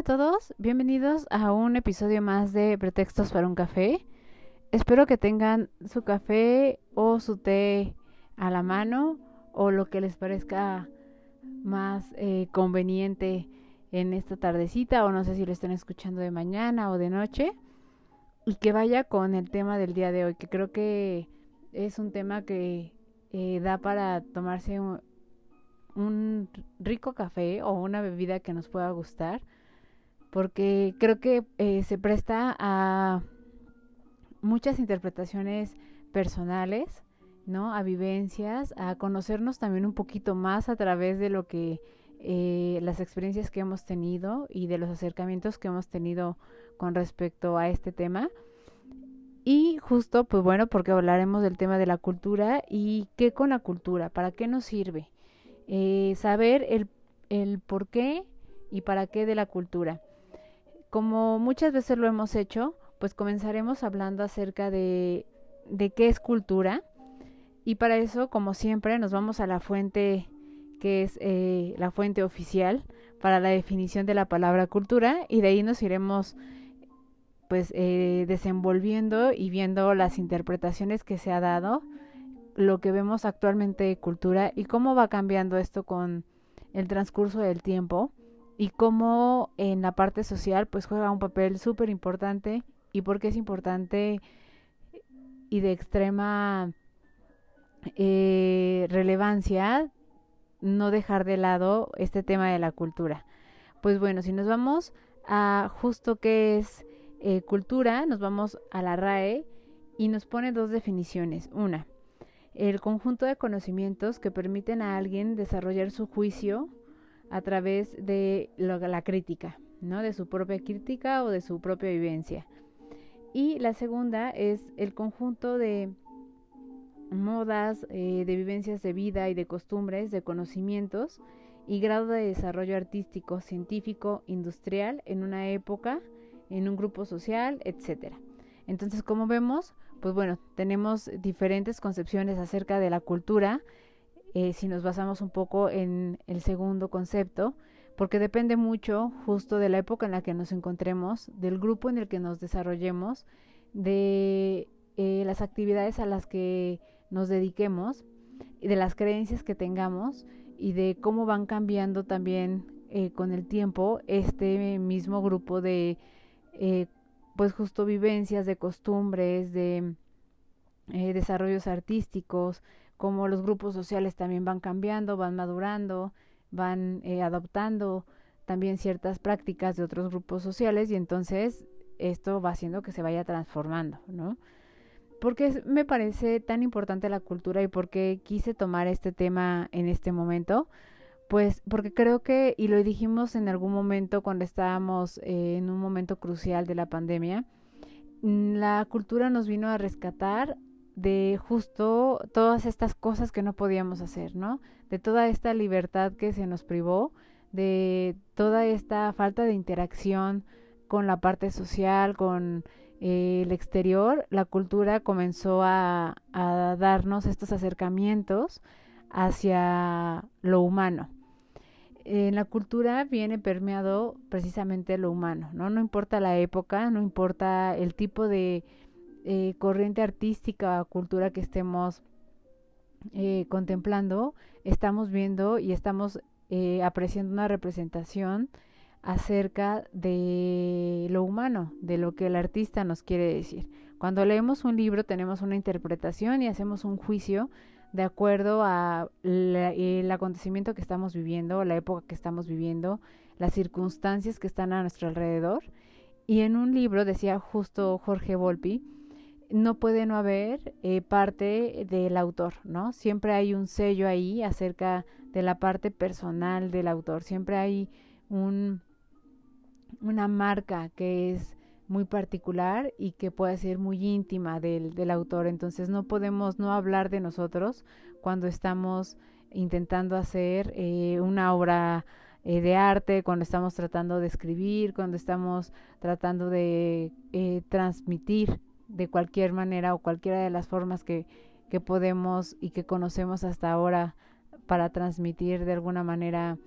Hola a todos, bienvenidos a un episodio más de Pretextos para un café. Espero que tengan su café o su té a la mano o lo que les parezca más eh, conveniente en esta tardecita o no sé si lo estén escuchando de mañana o de noche y que vaya con el tema del día de hoy, que creo que es un tema que eh, da para tomarse un rico café o una bebida que nos pueda gustar porque creo que eh, se presta a muchas interpretaciones personales, ¿no? A vivencias, a conocernos también un poquito más a través de lo que eh, las experiencias que hemos tenido y de los acercamientos que hemos tenido con respecto a este tema. Y justo, pues bueno, porque hablaremos del tema de la cultura y qué con la cultura, para qué nos sirve. Eh, saber el, el por qué y para qué de la cultura. Como muchas veces lo hemos hecho, pues comenzaremos hablando acerca de, de qué es cultura. Y para eso, como siempre, nos vamos a la fuente que es eh, la fuente oficial para la definición de la palabra cultura y de ahí nos iremos pues eh, desenvolviendo y viendo las interpretaciones que se ha dado, lo que vemos actualmente de cultura y cómo va cambiando esto con el transcurso del tiempo y cómo en la parte social pues juega un papel súper importante y por qué es importante y de extrema eh, relevancia no dejar de lado este tema de la cultura. Pues bueno, si nos vamos a justo qué es eh, cultura, nos vamos a la RAE y nos pone dos definiciones. Una, el conjunto de conocimientos que permiten a alguien desarrollar su juicio a través de la crítica, ¿no? De su propia crítica o de su propia vivencia. Y la segunda es el conjunto de modas, eh, de vivencias de vida y de costumbres, de conocimientos y grado de desarrollo artístico, científico, industrial en una época, en un grupo social, etcétera. Entonces, como vemos, pues bueno, tenemos diferentes concepciones acerca de la cultura eh, si nos basamos un poco en el segundo concepto, porque depende mucho justo de la época en la que nos encontremos, del grupo en el que nos desarrollemos, de eh, las actividades a las que nos dediquemos, de las creencias que tengamos y de cómo van cambiando también eh, con el tiempo este mismo grupo de pues justo vivencias, de costumbres, de desarrollos artísticos, como los grupos sociales también van cambiando, van madurando, van eh, adoptando también ciertas prácticas de otros grupos sociales y entonces esto va haciendo que se vaya transformando, ¿no? Porque me parece tan importante la cultura y por qué quise tomar este tema en este momento? Pues porque creo que, y lo dijimos en algún momento cuando estábamos eh, en un momento crucial de la pandemia, mm, la cultura nos vino a rescatar de justo todas estas cosas que no podíamos hacer, ¿no? De toda esta libertad que se nos privó, de toda esta falta de interacción con la parte social, con eh, el exterior, la cultura comenzó a, a darnos estos acercamientos hacia lo humano. En la cultura viene permeado precisamente lo humano, ¿no? No importa la época, no importa el tipo de eh, corriente artística cultura que estemos eh, contemplando, estamos viendo y estamos eh, apreciando una representación acerca de lo humano, de lo que el artista nos quiere decir. Cuando leemos un libro tenemos una interpretación y hacemos un juicio de acuerdo a el acontecimiento que estamos viviendo, la época que estamos viviendo, las circunstancias que están a nuestro alrededor. Y en un libro decía justo Jorge Volpi, no puede no haber eh, parte del autor, ¿no? Siempre hay un sello ahí acerca de la parte personal del autor, siempre hay un, una marca que es muy particular y que puede ser muy íntima del, del autor, entonces no podemos no hablar de nosotros cuando estamos intentando hacer eh, una obra eh, de arte, cuando estamos tratando de escribir, cuando estamos tratando de transmitir de cualquier manera o cualquiera de las formas que, que podemos y que conocemos hasta ahora para transmitir de alguna manera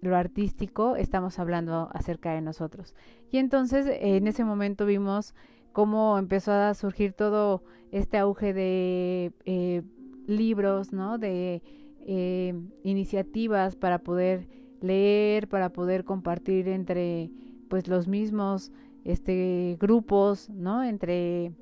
lo artístico, estamos hablando acerca de nosotros. Y entonces en ese momento vimos cómo empezó a surgir todo este auge de eh, libros, ¿no? De eh, iniciativas para poder leer, para poder compartir entre pues los mismos este grupos, ¿no? Entre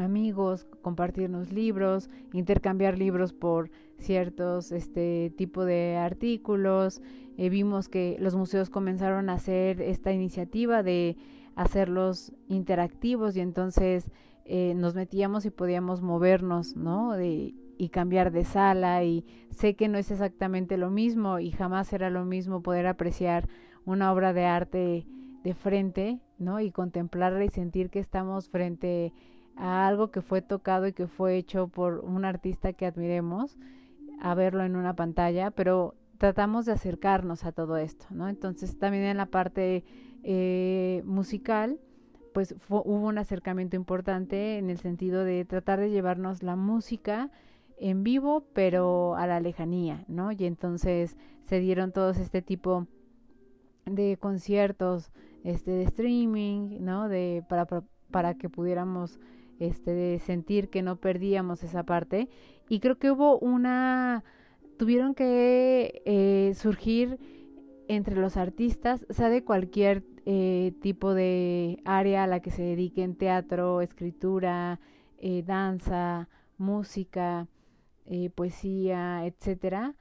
amigos, compartirnos libros, intercambiar libros por ciertos este tipo de artículos. Eh, vimos que los museos comenzaron a hacer esta iniciativa de hacerlos interactivos y entonces eh, nos metíamos y podíamos movernos, ¿no? De, y cambiar de sala y sé que no es exactamente lo mismo y jamás será lo mismo poder apreciar una obra de arte de frente, ¿no? Y contemplarla y sentir que estamos frente a algo que fue tocado y que fue hecho por un artista que admiremos, a verlo en una pantalla, pero tratamos de acercarnos a todo esto, ¿no? Entonces también en la parte eh, musical, pues hubo un acercamiento importante en el sentido de tratar de llevarnos la música en vivo, pero a la lejanía, ¿no? Y entonces se dieron todos este tipo de conciertos, este de streaming, ¿no? De para, para que pudiéramos este, sentir que no perdíamos esa parte. Y creo que hubo una, tuvieron que eh, surgir entre los artistas, sea de cualquier eh, tipo de área a la que se dediquen, teatro, escritura, eh, danza, música, poesía, etcétera,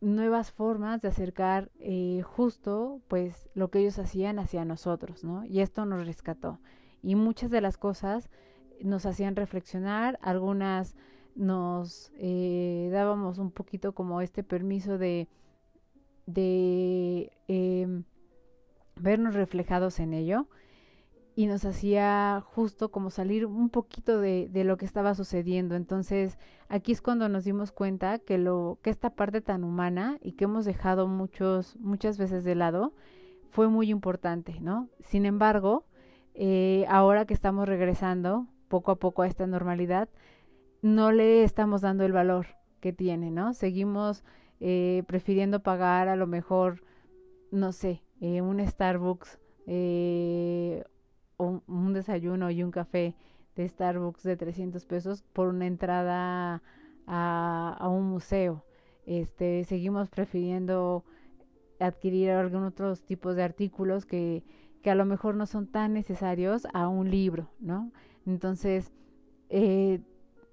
nuevas formas de acercar justo pues lo que ellos hacían hacia nosotros, ¿no? Y esto nos rescató. Y muchas de las cosas nos hacían reflexionar, algunas nos eh, dábamos un poquito como este permiso de, em, vernos reflejados en ello y nos hacía justo como salir un poquito de, de, lo que estaba sucediendo. Entonces, aquí es cuando nos dimos cuenta que lo, que esta parte tan humana y que hemos dejado muchos, muchas veces de lado, fue muy importante, ¿no? Sin embargo, eh, ahora que estamos regresando poco a poco a esta normalidad, no le estamos dando el valor que tiene, ¿no? Seguimos eh, prefiriendo pagar a lo mejor, no sé, eh, un Starbucks, eh, un, un, desayuno y un café de Starbucks de 300 pesos por una entrada a, a un museo. Este, seguimos prefiriendo adquirir algún otros tipos de artículos que, que a lo mejor no son tan necesarios a un libro, ¿no? Entonces, eh,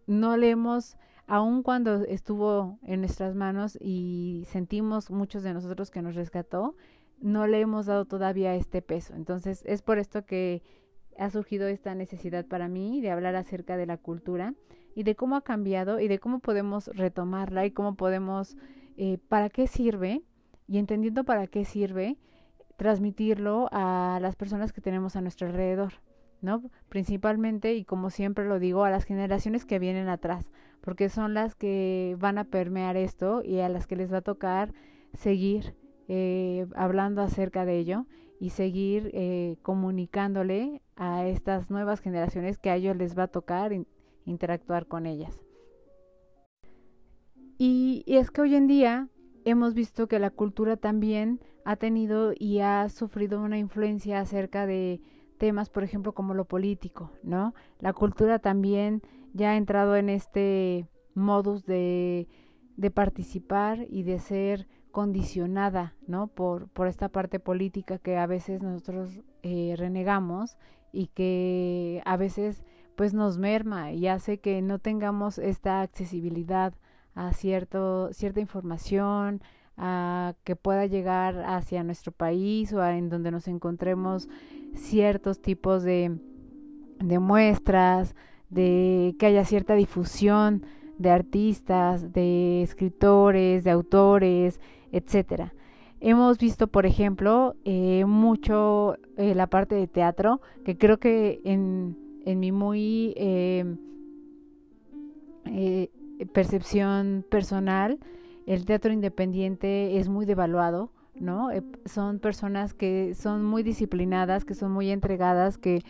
no leemos, aun cuando estuvo en nuestras manos y sentimos muchos de nosotros que nos rescató, no le hemos dado todavía este peso. Entonces, es por esto que ha surgido esta necesidad para mí de hablar acerca de la cultura y de cómo ha cambiado y de cómo podemos retomarla y cómo podemos, eh, para qué sirve y entendiendo para qué sirve, transmitirlo a las personas que tenemos a nuestro alrededor. Principalmente, y como siempre lo digo, a las generaciones que vienen atrás, porque son las que van a permear esto y a las que les va a tocar seguir eh, hablando acerca de ello y seguir eh, comunicándole a estas nuevas generaciones que a ellos les va a tocar interactuar con ellas. y es que hoy en día hemos visto que la cultura también ha tenido y ha sufrido una influencia acerca de temas, por ejemplo, como lo político, ¿no? La cultura también ya ha entrado en este modus de, de participar y de ser condicionada, ¿no? Por, por esta parte política que a veces nosotros eh, renegamos y que a veces pues nos merma y hace que no tengamos esta accesibilidad a cierto, cierta información, a que pueda llegar hacia nuestro país o a en donde nos encontremos ciertos tipos de, de muestras, de que haya cierta difusión de artistas, de escritores, de autores, etcétera. Hemos visto, por ejemplo, eh, mucho eh, la parte de teatro, que creo que en, en mi muy eh, percepción personal, el teatro independiente es muy devaluado, ¿no? son personas que son muy disciplinadas, que son muy entregadas, que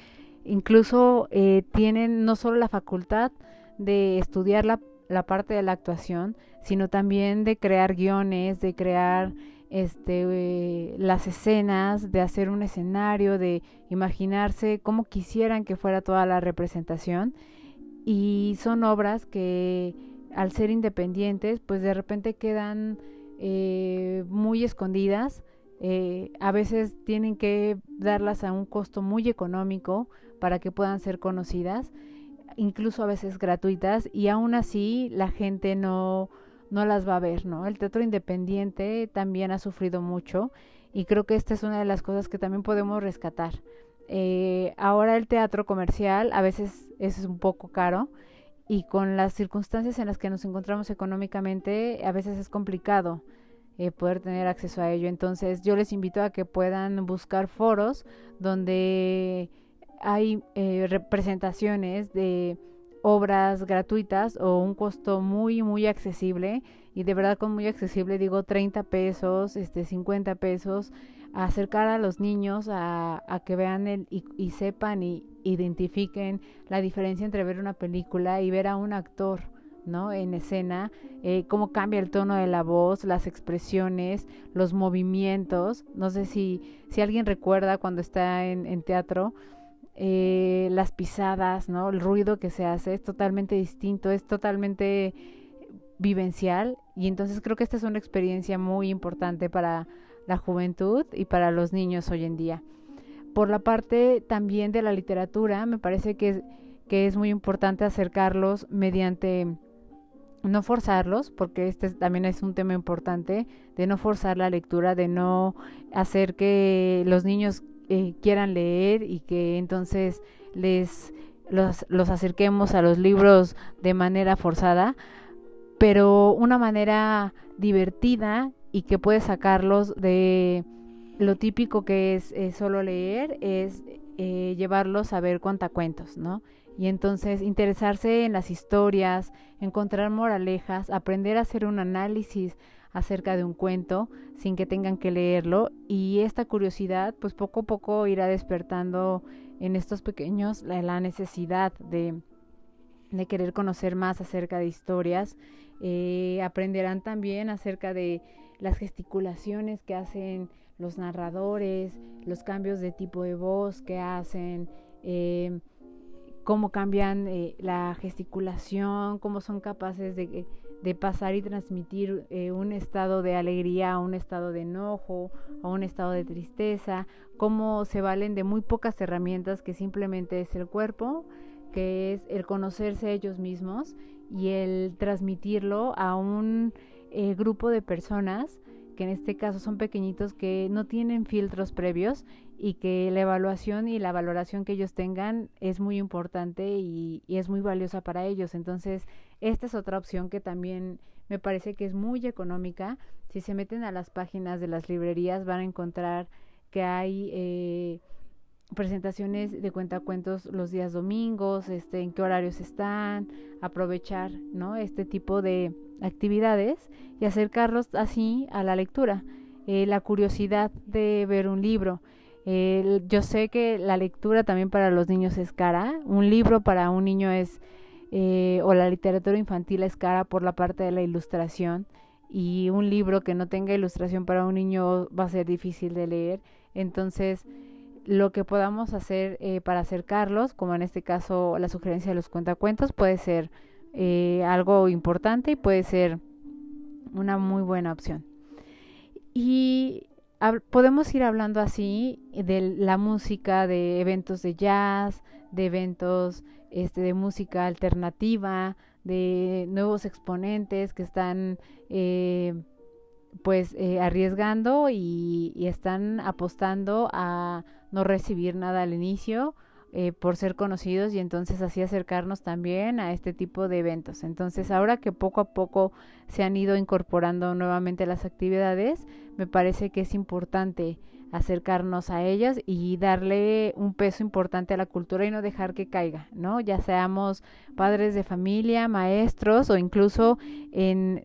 incluso tienen no solo la facultad de estudiar la la parte de la actuación, sino también de crear guiones, de crear este, eh, las escenas, de hacer un escenario, de imaginarse cómo quisieran que fuera toda la representación. Y son obras que al ser independientes, pues de repente quedan eh, muy escondidas. Eh, a veces tienen que darlas a un costo muy económico para que puedan ser conocidas incluso a veces gratuitas, y aún así la gente no, no las va a ver, ¿no? El teatro independiente también ha sufrido mucho y creo que esta es una de las cosas que también podemos rescatar. Eh, ahora el teatro comercial a veces es un poco caro y con las circunstancias en las que nos encontramos económicamente a veces es complicado eh, poder tener acceso a ello. Entonces yo les invito a que puedan buscar foros donde hay eh, representaciones de obras gratuitas o un costo muy muy accesible y de verdad con muy accesible digo 30 pesos este 50 pesos acercar a los niños a, a que vean el, y, sepan y identifiquen la diferencia entre ver una película y ver a un actor ¿no? En escena, eh, cómo cambia el tono de la voz, las expresiones, los movimientos. No sé si, si alguien recuerda cuando está en, teatro, eh, las pisadas, ¿no? El ruido que se hace es totalmente distinto, es totalmente vivencial y entonces creo que esta es una experiencia muy importante para la juventud y para los niños hoy en día. Por la parte también de la literatura, me parece que, que es muy importante acercarlos mediante no forzarlos, porque este también es un tema importante, de no forzar la lectura, de no hacer que los niños eh, quieran leer y que entonces les los, los acerquemos a los libros de manera forzada, pero una manera divertida y que puede sacarlos de lo típico que es solo leer, es eh, llevarlos a ver cuentacuentos, ¿no? Y entonces interesarse en las historias, encontrar moralejas, aprender a hacer un análisis acerca de un cuento sin que tengan que leerlo y esta curiosidad pues poco a poco irá despertando en estos pequeños la, necesidad de, de, querer conocer más acerca de historias. Eh, aprenderán también acerca de las gesticulaciones que hacen los narradores, los cambios de tipo de voz que hacen, eh, cómo cambian eh, la gesticulación, cómo son capaces de de pasar y transmitir eh, un estado de alegría a un estado de enojo, a un estado de tristeza, cómo se valen de muy pocas herramientas que simplemente es el cuerpo, que es el conocerse ellos mismos y el transmitirlo a un eh, grupo de personas que en este caso son pequeñitos que no tienen filtros previos y que la evaluación y la valoración que ellos tengan es muy importante y, es muy valiosa para ellos. Entonces, esta es otra opción que también me parece que es muy económica. Si se meten a las páginas de las librerías van a encontrar que hay eh, presentaciones de cuentacuentos los días domingos, este, en qué horarios están, aprovechar, ¿no? Este tipo de actividades y acercarlos así a la lectura. Eh, la curiosidad de ver un libro. yo sé que la lectura también para los niños es cara. Un libro para un niño es eh, o la literatura infantil es cara por la parte de la ilustración y un libro que no tenga ilustración para un niño va a ser difícil de leer. Entonces, lo que podamos hacer eh, para acercarlos, como en este caso la sugerencia de los cuentacuentos, puede ser eh, algo importante y puede ser una muy buena opción. Y podemos ir hablando así de la música, de eventos de jazz, de eventos este, de música alternativa, de nuevos exponentes que están eh, pues eh, arriesgando y, están apostando a no recibir nada al inicio eh, por ser conocidos y entonces así acercarnos también a este tipo de eventos. Entonces ahora que poco a poco se han ido incorporando nuevamente las actividades, me parece que es importante acercarnos a ellas y darle un peso importante a la cultura y no dejar que caiga, ¿no? Ya seamos padres de familia, maestros o incluso en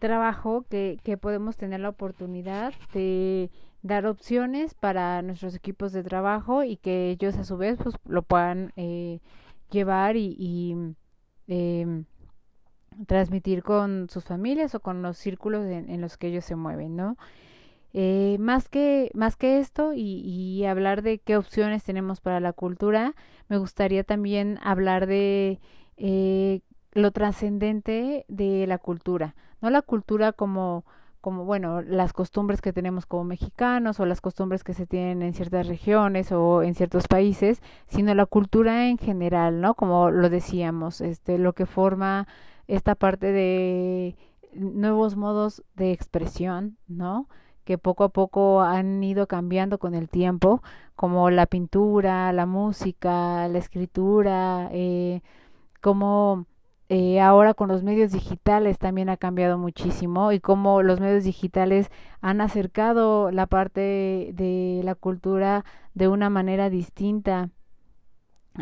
trabajo que, que podemos tener la oportunidad de dar opciones para nuestros equipos de trabajo y que ellos a su vez pues lo puedan eh, llevar y, eh, transmitir con sus familias o con los círculos en, los que ellos se mueven, ¿no? Eh, más que más que esto y, y, hablar de qué opciones tenemos para la cultura, me gustaría también hablar de eh, lo trascendente de la cultura, no la cultura como como bueno las costumbres que tenemos como mexicanos o las costumbres que se tienen en ciertas regiones o en ciertos países sino la cultura en general no como lo decíamos este lo que forma esta parte de nuevos modos de expresión no que poco a poco han ido cambiando con el tiempo como la pintura la música la escritura eh, como eh, ahora con los medios digitales también ha cambiado muchísimo y cómo los medios digitales han acercado la parte de la cultura de una manera distinta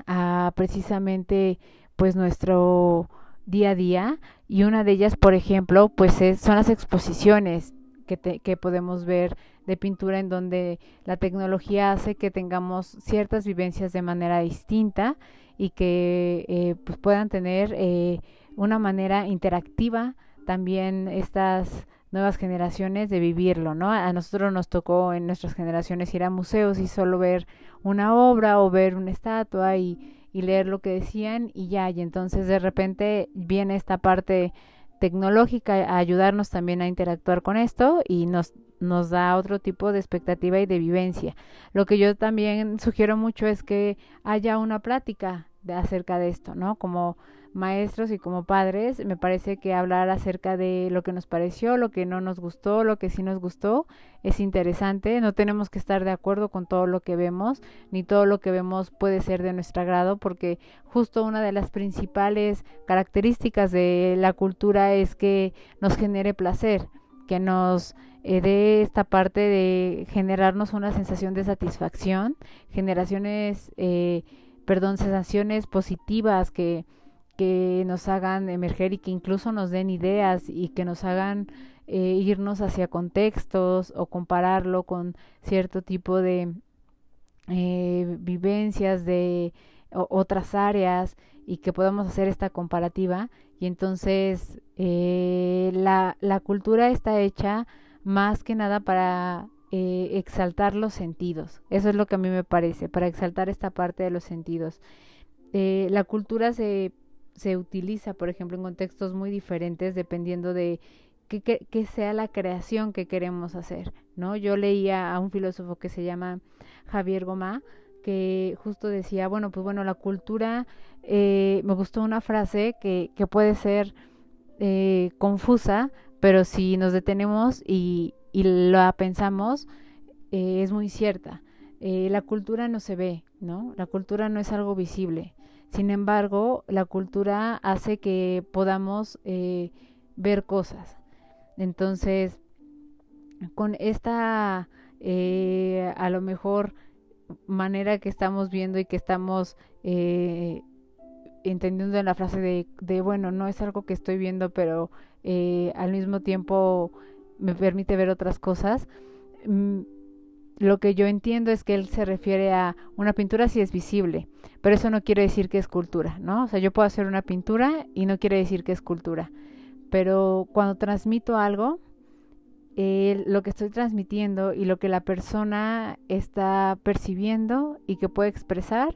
a precisamente pues nuestro día a día. Y una de ellas por ejemplo pues es, son las exposiciones que, te, que podemos ver de pintura en donde la tecnología hace que tengamos ciertas vivencias de manera distinta y que eh, pues puedan tener eh, una manera interactiva también estas nuevas generaciones de vivirlo, ¿no? A nosotros nos tocó en nuestras generaciones ir a museos y solo ver una obra o ver una estatua y, y leer lo que decían y ya, y entonces de repente viene esta parte tecnológica a ayudarnos también a interactuar con esto y nos nos da otro tipo de expectativa y de vivencia. Lo que yo también sugiero mucho es que haya una plática de acerca de esto, ¿no? Como maestros y como padres, me parece que hablar acerca de lo que nos pareció, lo que no nos gustó, lo que sí nos gustó, es interesante. No tenemos que estar de acuerdo con todo lo que vemos, ni todo lo que vemos puede ser de nuestro agrado, porque justo una de las principales características de la cultura es que nos genere placer, que nos eh, dé esta parte de generarnos una sensación de satisfacción, generaciones eh, perdón, sensaciones positivas que, que nos hagan emerger y que incluso nos den ideas y que nos hagan eh, irnos hacia contextos o compararlo con cierto tipo de eh, vivencias de otras áreas y que podamos hacer esta comparativa. Y entonces eh, la, la cultura está hecha más que nada para eh, exaltar los sentidos. Eso es lo que a mí me parece, para exaltar esta parte de los sentidos. Eh, la cultura se, se utiliza, por ejemplo, en contextos muy diferentes dependiendo de qué sea la creación que queremos hacer, ¿no? Yo leía a un filósofo que se llama Javier Gomá, que justo decía, bueno, pues bueno, la cultura, eh, me gustó una frase que, que puede ser eh, confusa, pero si nos detenemos y, y la pensamos, eh, es muy cierta. Eh, la cultura no se ve, ¿no? La cultura no es algo visible. Sin embargo, la cultura hace que podamos ver cosas. Entonces, con esta, a lo mejor, manera que estamos viendo y que estamos entendiendo en la frase de, bueno, no es algo que estoy viendo, pero al mismo tiempo me permite ver otras cosas. Mm, lo que yo entiendo es que él se refiere a una pintura si es visible, pero eso no quiere decir que es cultura, ¿no? O sea, yo puedo hacer una pintura y no quiere decir que es cultura, pero cuando transmito algo, eh, lo que estoy transmitiendo y lo que la persona está percibiendo y que puede expresar,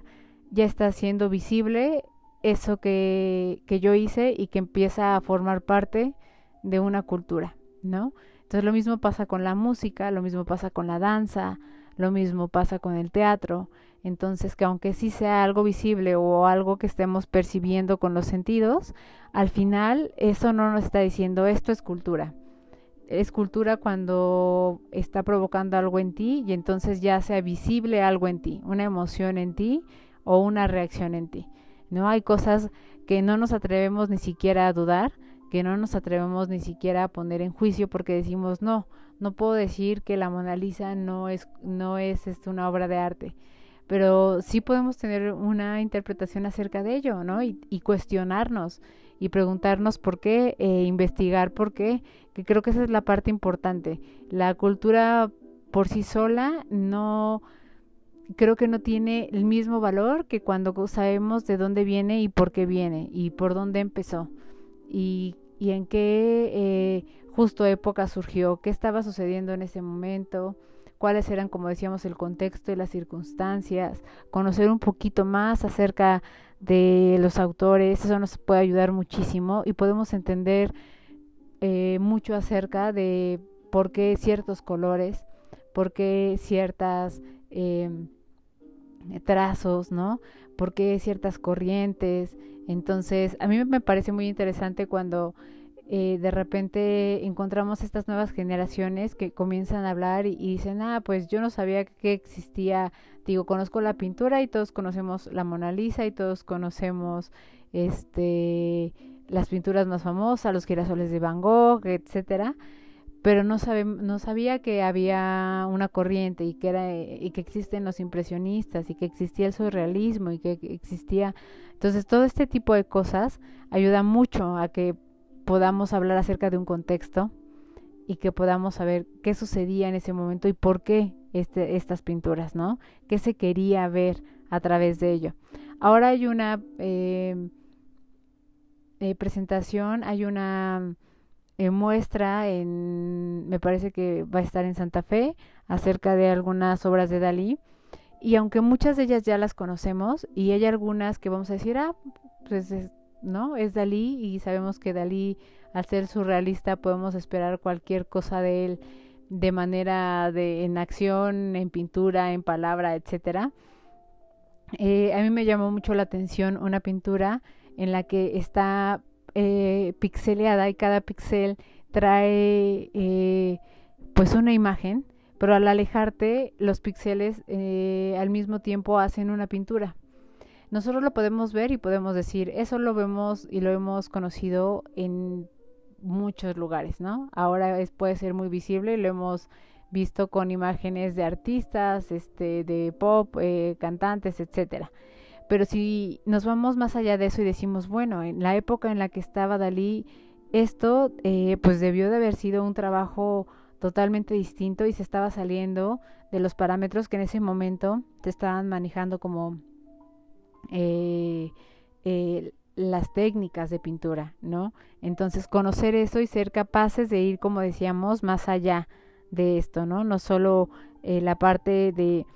ya está siendo visible eso que, que yo hice y que empieza a formar parte de una cultura, ¿no? Entonces lo mismo pasa con la música, lo mismo pasa con la danza, lo mismo pasa con el teatro. Entonces que aunque sí sea algo visible o algo que estemos percibiendo con los sentidos, al final eso no nos está diciendo esto es cultura. es cultura cuando está provocando algo en ti y entonces ya sea visible algo en ti, una emoción en ti o una reacción en ti. No hay cosas que no nos atrevemos ni siquiera a dudar, que no nos atrevemos ni siquiera a poner en juicio porque decimos no, no puedo decir que la Mona Lisa no es no es este, una obra de arte, pero sí podemos tener una interpretación acerca de ello, ¿no? Y, y cuestionarnos y preguntarnos por qué, e investigar por qué, que creo que esa es la parte importante. La cultura por sí sola no creo que no tiene el mismo valor que cuando sabemos de dónde viene y por qué viene y por dónde empezó. Y, y en qué eh, justo época surgió, qué estaba sucediendo en ese momento, cuáles eran, como decíamos, el contexto y las circunstancias, conocer un poquito más acerca de los autores, eso nos puede ayudar muchísimo y podemos entender eh, mucho acerca de por qué ciertos colores, por qué ciertas eh, trazos, ¿no? Por qué ciertas corrientes. Entonces, a mí me parece muy interesante cuando eh, de repente encontramos estas nuevas generaciones que comienzan a hablar y, dicen, ah, pues yo no sabía que existía, digo, conozco la pintura y todos conocemos la Mona Lisa y todos conocemos este las pinturas más famosas, los girasoles de Van Gogh, etcétera, pero no sabe, no sabía que había una corriente y que era y que existen los impresionistas y que existía el surrealismo y que existía entonces todo este tipo de cosas ayuda mucho a que podamos hablar acerca de un contexto y que podamos saber qué sucedía en ese momento y por qué este, estas pinturas, ¿no? ¿Qué se quería ver a través de ello? Ahora hay una eh, eh, presentación, hay una eh, muestra en, me parece que va a estar en Santa Fe, acerca de algunas obras de Dalí. Y aunque muchas de ellas ya las conocemos, y hay algunas que vamos a decir, ah, pues ¿no? Es Dalí y sabemos que Dalí, al ser surrealista, podemos esperar cualquier cosa de él de manera de en acción, en pintura, en palabra, etcétera. Eh, a mí me llamó mucho la atención una pintura en la que está eh, pixeleada y cada pixel trae eh, pues una imagen, pero al alejarte los píxeles eh, al mismo tiempo hacen una pintura nosotros lo podemos ver y podemos decir, eso lo vemos y lo hemos conocido en muchos lugares, ¿no? Ahora es, puede ser muy visible, lo hemos visto con imágenes de artistas, este, de pop, eh, cantantes, etcétera. Pero si nos vamos más allá de eso y decimos, bueno, en la época en la que estaba Dalí, esto eh, pues debió de haber sido un trabajo totalmente distinto y se estaba saliendo de los parámetros que en ese momento te estaban manejando como eh, eh, las técnicas de pintura, ¿no? Entonces, conocer eso y ser capaces de ir, como decíamos, más allá de esto, ¿no? No solo eh, la parte de,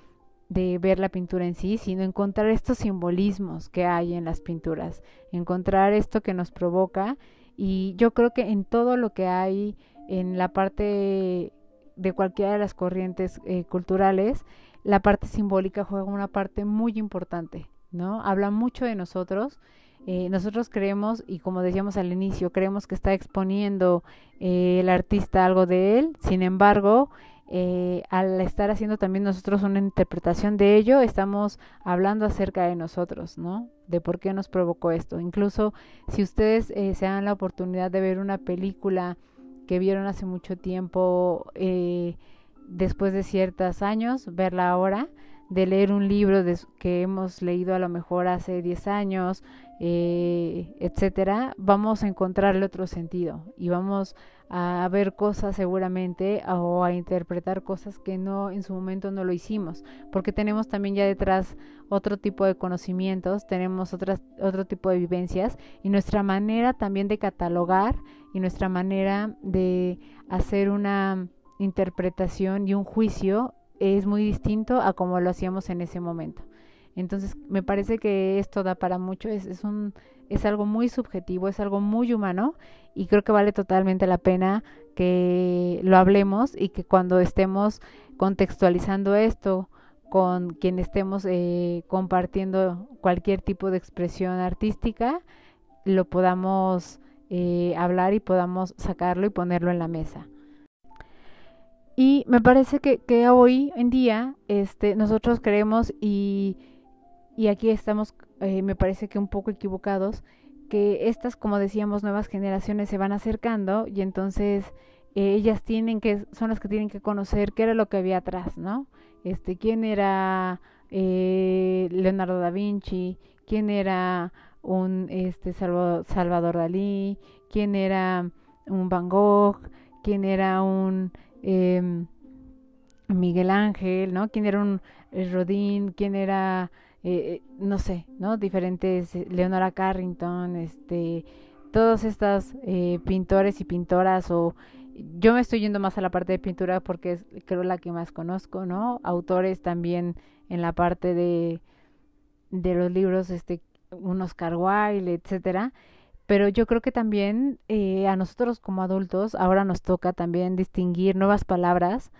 de ver la pintura en sí, sino encontrar estos simbolismos que hay en las pinturas, encontrar esto que nos provoca y yo creo que en todo lo que hay en la parte de cualquiera de las corrientes eh, culturales, la parte simbólica juega una parte muy importante, ¿no? Habla mucho de nosotros. Eh, nosotros creemos, y como decíamos al inicio, creemos que está exponiendo eh, el artista algo de él, sin embargo, eh, al estar haciendo también nosotros una interpretación de ello, estamos hablando acerca de nosotros, ¿no? De por qué nos provocó esto. Incluso si ustedes se dan la oportunidad de ver una película que vieron hace mucho tiempo, después de ciertos años, verla ahora, de leer un libro que hemos leído a lo mejor hace 10 años, eh, etcétera, vamos a encontrarle otro sentido y vamos a ver cosas seguramente o a interpretar cosas que no en su momento no lo hicimos, porque tenemos también ya detrás otro tipo de conocimientos, tenemos otras, otro tipo de vivencias y nuestra manera también de catalogar y nuestra manera de hacer una interpretación y un juicio es muy distinto a como lo hacíamos en ese momento. Entonces, me parece que esto da para mucho, es, es, un, es algo muy subjetivo, es algo muy humano y creo que vale totalmente la pena que lo hablemos y que cuando estemos contextualizando esto con quien estemos eh, compartiendo cualquier tipo de expresión artística, lo podamos eh, hablar y podamos sacarlo y ponerlo en la mesa. Y me parece que, que hoy en día este, nosotros creemos y, y aquí estamos, eh, me parece que un poco equivocados, que estas, como decíamos, nuevas generaciones se van acercando y entonces eh, ellas tienen que, son las que tienen que conocer qué era lo que había atrás, ¿no? Este, quién era eh, Leonardo da Vinci, quién era un este Salvador Dalí, quién era un Van Gogh, quién era un eh, Miguel Ángel, ¿no? ¿Quién era un eh, Rodín? ¿Quién era, eh, eh, no sé, ¿no? Diferentes, Leonora Carrington, este, todos estos pintores y pintoras o yo me estoy yendo más a la parte de pintura porque es creo la que más conozco, ¿no? Autores también en la parte de, de los libros, este, un Oscar Wilde, etcétera pero yo creo que también eh, a nosotros como adultos ahora nos toca también distinguir nuevas palabras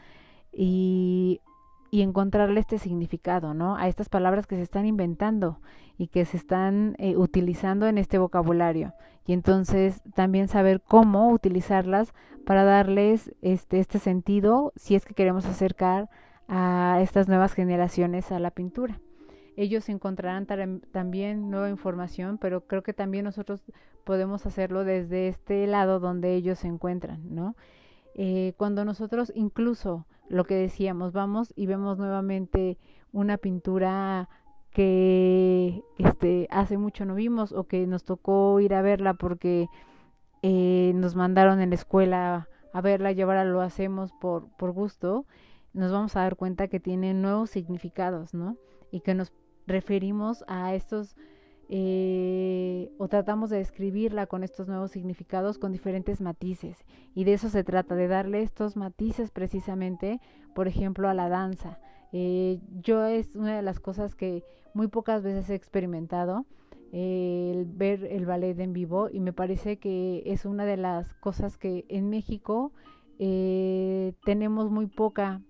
y, y, encontrarle este significado, ¿no? A estas palabras que se están inventando y que se están eh, utilizando en este vocabulario. Y entonces también saber cómo utilizarlas para darles este, este sentido si es que queremos acercar a estas nuevas generaciones a la pintura ellos encontrarán también nueva información, pero creo que también nosotros podemos hacerlo desde este lado donde ellos se encuentran, ¿no? Eh, cuando nosotros incluso lo que decíamos, vamos y vemos nuevamente una pintura que este hace mucho no vimos o que nos tocó ir a verla porque eh, nos mandaron en la escuela a verla y ahora lo hacemos por, por gusto, nos vamos a dar cuenta que tiene nuevos significados, ¿no? Y que nos referimos a estos eh, o tratamos de describirla con estos nuevos significados con diferentes matices. Y de eso se trata de darle estos matices precisamente por ejemplo a la danza. Eh, yo es una de las cosas que muy pocas veces he experimentado eh, el ver el ballet en vivo y me parece que es una de las cosas que en México tenemos muy poca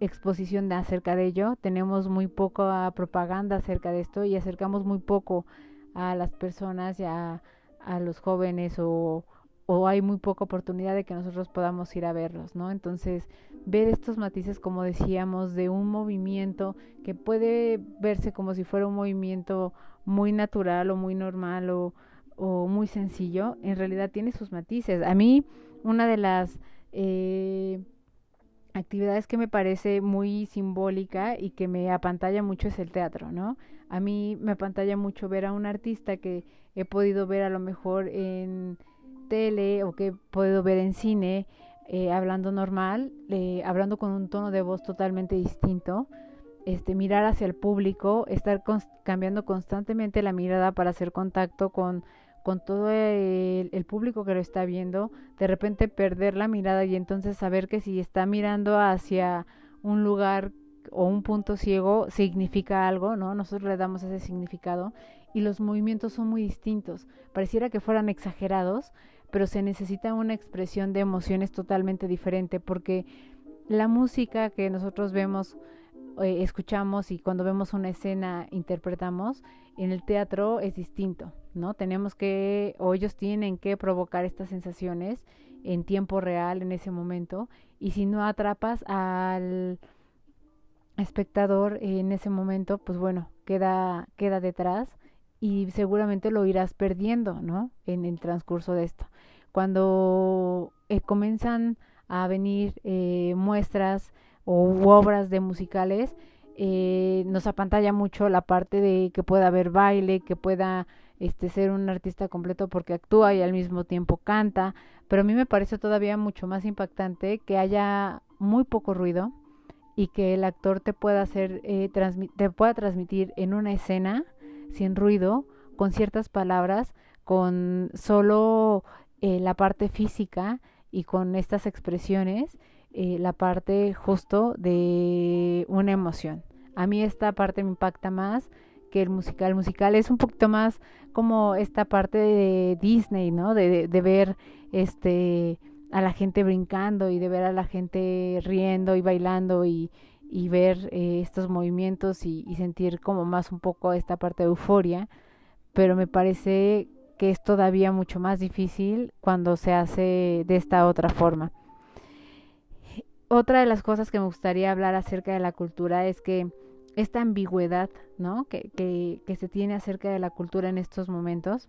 exposición de acerca de ello, tenemos muy poca propaganda acerca de esto y acercamos muy poco a las personas y a, los jóvenes o, o, hay muy poca oportunidad de que nosotros podamos ir a verlos, ¿no? Entonces, ver estos matices, como decíamos, de un movimiento que puede verse como si fuera un movimiento muy natural o muy normal o, o muy sencillo, en realidad tiene sus matices. A mí, una de las... Eh, actividades que me parece muy simbólica y que me apantalla mucho es el teatro, ¿no? A mí me apantalla mucho ver a un artista que he podido ver a lo mejor en tele o que he podido ver en cine, eh, hablando normal, eh, hablando con un tono de voz totalmente distinto, este, mirar hacia el público, estar cambiando constantemente la mirada para hacer contacto con con todo el, público que lo está viendo, de repente perder la mirada y entonces saber que si está mirando hacia un lugar o un punto ciego significa algo, ¿no? Nosotros le damos ese significado y los movimientos son muy distintos. Pareciera que fueran exagerados, pero se necesita una expresión de emociones totalmente diferente porque la música que nosotros vemos, eh, escuchamos y cuando vemos una escena interpretamos, en el teatro es distinto, ¿no? Tenemos que, o ellos tienen que provocar estas sensaciones en tiempo real en ese momento, y si no atrapas al espectador en ese momento, pues bueno, queda, queda detrás y seguramente lo irás perdiendo, ¿no? En el transcurso de esto. Cuando eh, comienzan a venir eh, muestras o obras de musicales, eh, nos apantalla mucho la parte de que pueda haber baile, que pueda este ser un artista completo porque actúa y al mismo tiempo canta, pero a mí me parece todavía mucho más impactante que haya muy poco ruido y que el actor te pueda hacer eh, te pueda transmitir en una escena sin ruido, con ciertas palabras, con solo eh, la parte física y con estas expresiones, eh, la parte justo de una emoción. A mí esta parte me impacta más que el musical. El musical es un poquito más como esta parte de Disney, ¿no? De, de, ver este a la gente brincando y de ver a la gente riendo y bailando y, y ver eh, estos movimientos y, y, sentir como más un poco esta parte de euforia, pero me parece que es todavía mucho más difícil cuando se hace de esta otra forma. Otra de las cosas que me gustaría hablar acerca de la cultura es que esta ambigüedad, ¿no? Que, que, que se tiene acerca de la cultura en estos momentos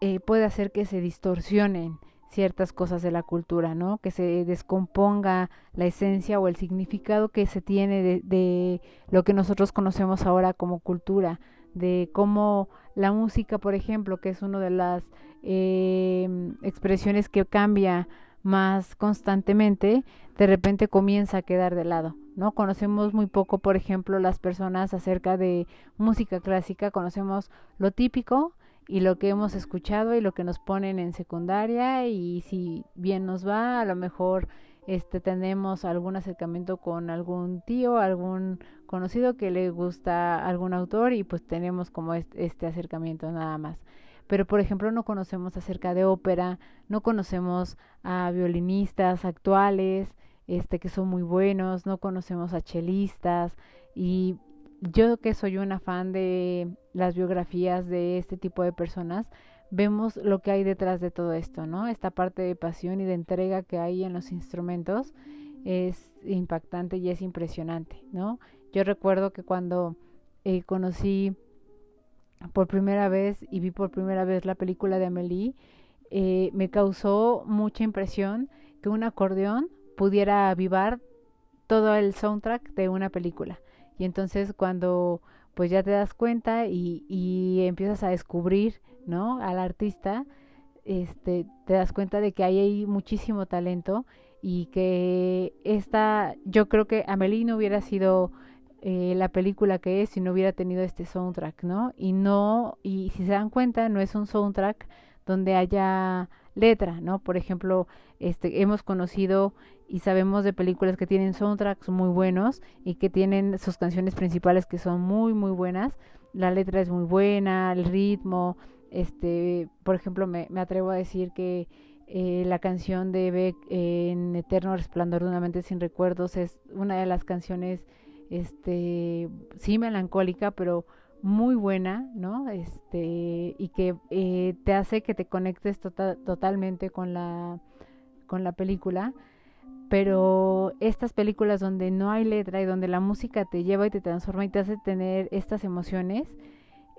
eh, puede hacer que se distorsionen ciertas cosas de la cultura, ¿no? Que se descomponga la esencia o el significado que se tiene de, lo que nosotros conocemos ahora como cultura, de cómo la música, por ejemplo, que es una de las eh, expresiones que cambia más constantemente, de repente comienza a quedar de lado, ¿no? Conocemos muy poco, por ejemplo, las personas acerca de música clásica, conocemos lo típico y lo que hemos escuchado y lo que nos ponen en secundaria y si bien nos va, a lo mejor este tenemos algún acercamiento con algún tío, algún conocido que le gusta algún autor y pues tenemos como este acercamiento nada más pero por ejemplo no conocemos acerca de ópera, no conocemos a violinistas actuales, este que son muy buenos, no conocemos a chelistas y yo que soy una fan de las biografías de este tipo de personas, vemos lo que hay detrás de todo esto, ¿no? Esta parte de pasión y de entrega que hay en los instrumentos es impactante y es impresionante, ¿no? Yo recuerdo que cuando eh, conocí por primera vez y vi por primera vez la película de Amélie, eh, me causó mucha impresión que un acordeón pudiera avivar todo el soundtrack de una película. Y entonces cuando pues ya te das cuenta y, y empiezas a descubrir, ¿no? Al artista, este, te das cuenta de que hay ahí muchísimo talento y que esta, yo creo que Amélie no hubiera sido eh, la película que es si no hubiera tenido este soundtrack, ¿no? Y no, y si se dan cuenta, no es un soundtrack donde haya letra, ¿no? Por ejemplo, este, hemos conocido y sabemos de películas que tienen soundtracks muy buenos y que tienen sus canciones principales que son muy, muy buenas. La letra es muy buena, el ritmo, este, por ejemplo, me, me atrevo a decir que eh, la canción de Beck en Eterno Resplandor de una mente sin recuerdos es una de las canciones este, sí melancólica, pero muy buena, ¿no? Este, y que eh, te hace que te conectes tota-, totalmente con la, con la película. Pero estas películas donde no hay letra y donde la música te lleva y te transforma y te hace tener estas emociones,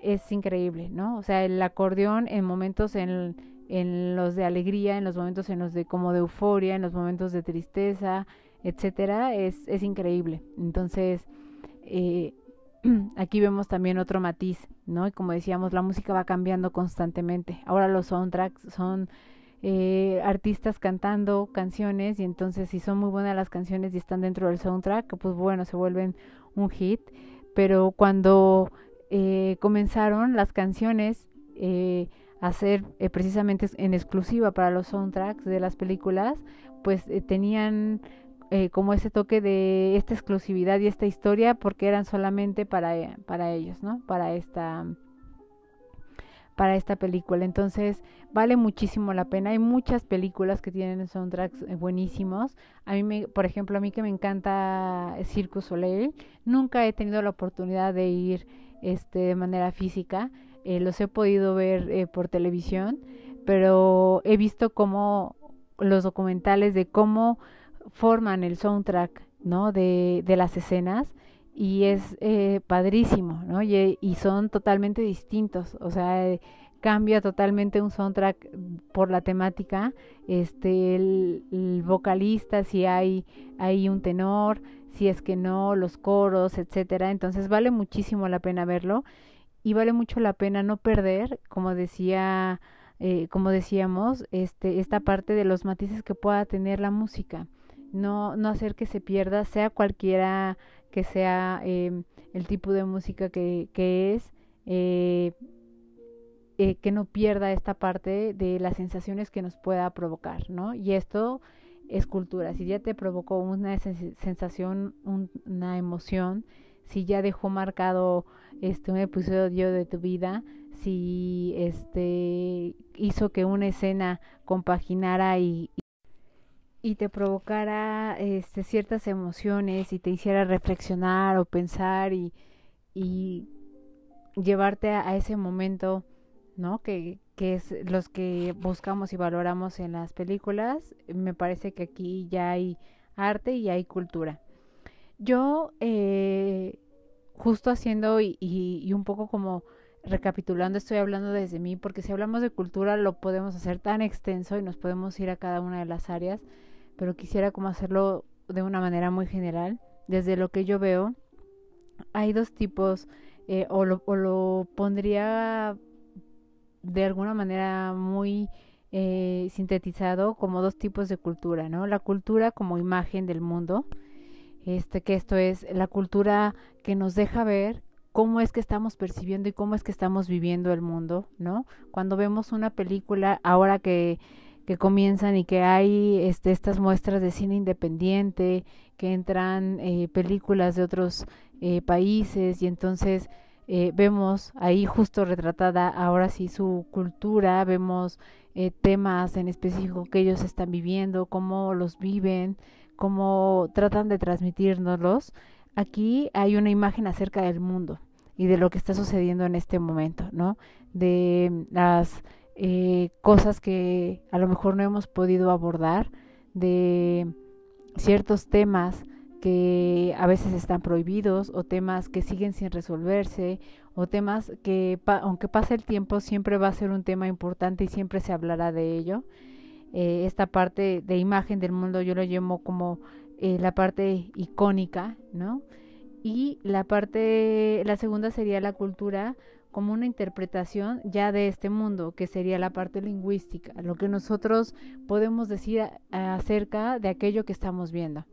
es increíble, ¿no? O sea, el acordeón en momentos en, en los de alegría, en los momentos en los de como de euforia, en los momentos de tristeza, etcétera, es, es increíble. Entonces, eh, aquí vemos también otro matiz, ¿no? Y como decíamos, la música va cambiando constantemente. Ahora los soundtracks son eh, artistas cantando canciones y entonces si son muy buenas las canciones y están dentro del soundtrack, pues bueno, se vuelven un hit. Pero cuando eh, comenzaron las canciones a ser precisamente en exclusiva para los soundtracks de las películas, pues tenían eh, como ese toque de esta exclusividad y esta historia porque eran solamente para, para ellos, ¿no? Para esta para esta película. Entonces, vale muchísimo la pena. Hay muchas películas que tienen soundtracks eh, buenísimos. A mí, me, por ejemplo, a mí que me encanta Circus Soleil, nunca he tenido la oportunidad de ir este, de manera física. Eh, los he podido ver por televisión, pero he visto como los documentales de cómo forman el soundtrack, ¿no? De, de las escenas y es eh, padrísimo, ¿no? Y, y, son totalmente distintos, o sea, eh, cambia totalmente un soundtrack por la temática, este, el, vocalista, si hay, hay un tenor, si es que no, los coros, etcétera, entonces vale muchísimo la pena verlo y vale mucho la pena no perder, como decía, eh, como decíamos, este, esta parte de los matices que pueda tener la música no, no hacer que se pierda, sea cualquiera que sea eh, el tipo de música que, que es, eh, eh, que no pierda esta parte de las sensaciones que nos pueda provocar, ¿no? Y esto es cultura. Si ya te provocó una sensación, una emoción, si ya dejó marcado este un episodio de tu vida, si este hizo que una escena compaginara y, y te provocara este, ciertas emociones y te hiciera reflexionar o pensar y, y llevarte a, ese momento, ¿no? Que, que es los que buscamos y valoramos en las películas. Me parece que aquí ya hay arte y hay cultura. Yo, eh, justo haciendo y, y, un poco como recapitulando, estoy hablando desde mí, porque si hablamos de cultura lo podemos hacer tan extenso y nos podemos ir a cada una de las áreas, pero quisiera como hacerlo de una manera muy general. Desde lo que yo veo, hay dos tipos, eh, o, lo, o, lo, pondría de alguna manera muy eh, sintetizado como dos tipos de cultura, ¿no? La cultura como imagen del mundo, este que esto es la cultura que nos deja ver cómo es que estamos percibiendo y cómo es que estamos viviendo el mundo, ¿no? Cuando vemos una película, ahora que, que comienzan y que hay este, estas muestras de cine independiente, que entran eh, películas de otros eh, países y entonces eh, vemos ahí justo retratada ahora sí su cultura, vemos eh, temas en específico que ellos están viviendo, cómo los viven, cómo tratan de transmitírnoslos. Aquí hay una imagen acerca del mundo y de lo que está sucediendo en este momento, ¿no? De las eh, cosas que a lo mejor no hemos podido abordar, de ciertos temas que a veces están prohibidos o temas que siguen sin resolverse o temas que aunque pase el tiempo siempre va a ser un tema importante y siempre se hablará de ello. Eh, esta parte de imagen del mundo yo lo llamo como eh, la parte icónica, ¿no? Y la parte, la segunda sería la cultura como una interpretación ya de este mundo, que sería la parte lingüística, lo que nosotros podemos decir acerca de aquello que estamos viendo.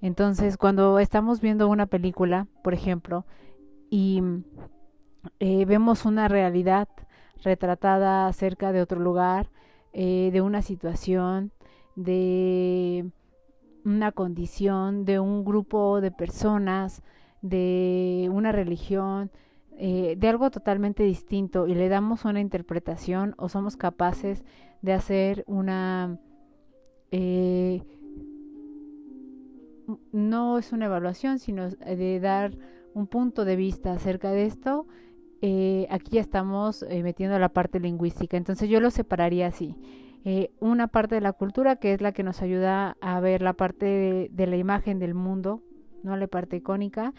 Entonces, cuando estamos viendo una película, por ejemplo, y eh, vemos una realidad retratada acerca de otro lugar, eh, de una situación, de una condición, de un grupo de personas, de una religión, eh, de algo totalmente distinto y le damos una interpretación o somos capaces de hacer una no es una evaluación, sino de dar un punto de vista acerca de esto, eh, aquí ya estamos eh, metiendo la parte lingüística. Entonces yo lo separaría así. Eh, una parte de la cultura que es la que nos ayuda a ver la parte de, de, la imagen del mundo, no la parte icónica,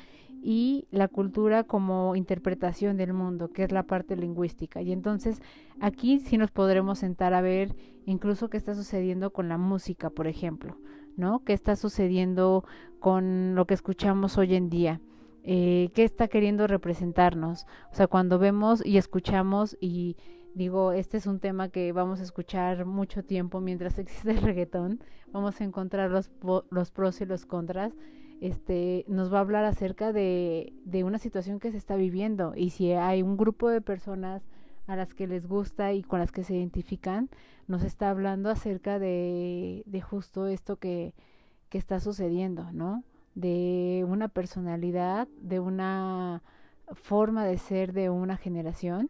y la cultura como interpretación del mundo, que es la parte lingüística. Y entonces aquí sí nos podremos sentar a ver incluso qué está sucediendo con la música, por ejemplo. ¿no? ¿Qué está sucediendo con lo que escuchamos hoy en día? Eh, ¿Qué está queriendo representarnos? O sea, cuando vemos y escuchamos y digo, este es un tema que vamos a escuchar mucho tiempo mientras existe el reggaetón, vamos a encontrar los, los pros y los contras. Este, nos va a hablar acerca de, de una situación que se está viviendo y si hay un grupo de personas a las que les gusta y con las que se identifican, nos está hablando acerca de, de justo esto que, que está sucediendo, ¿no? De una personalidad, de una forma de ser de una generación.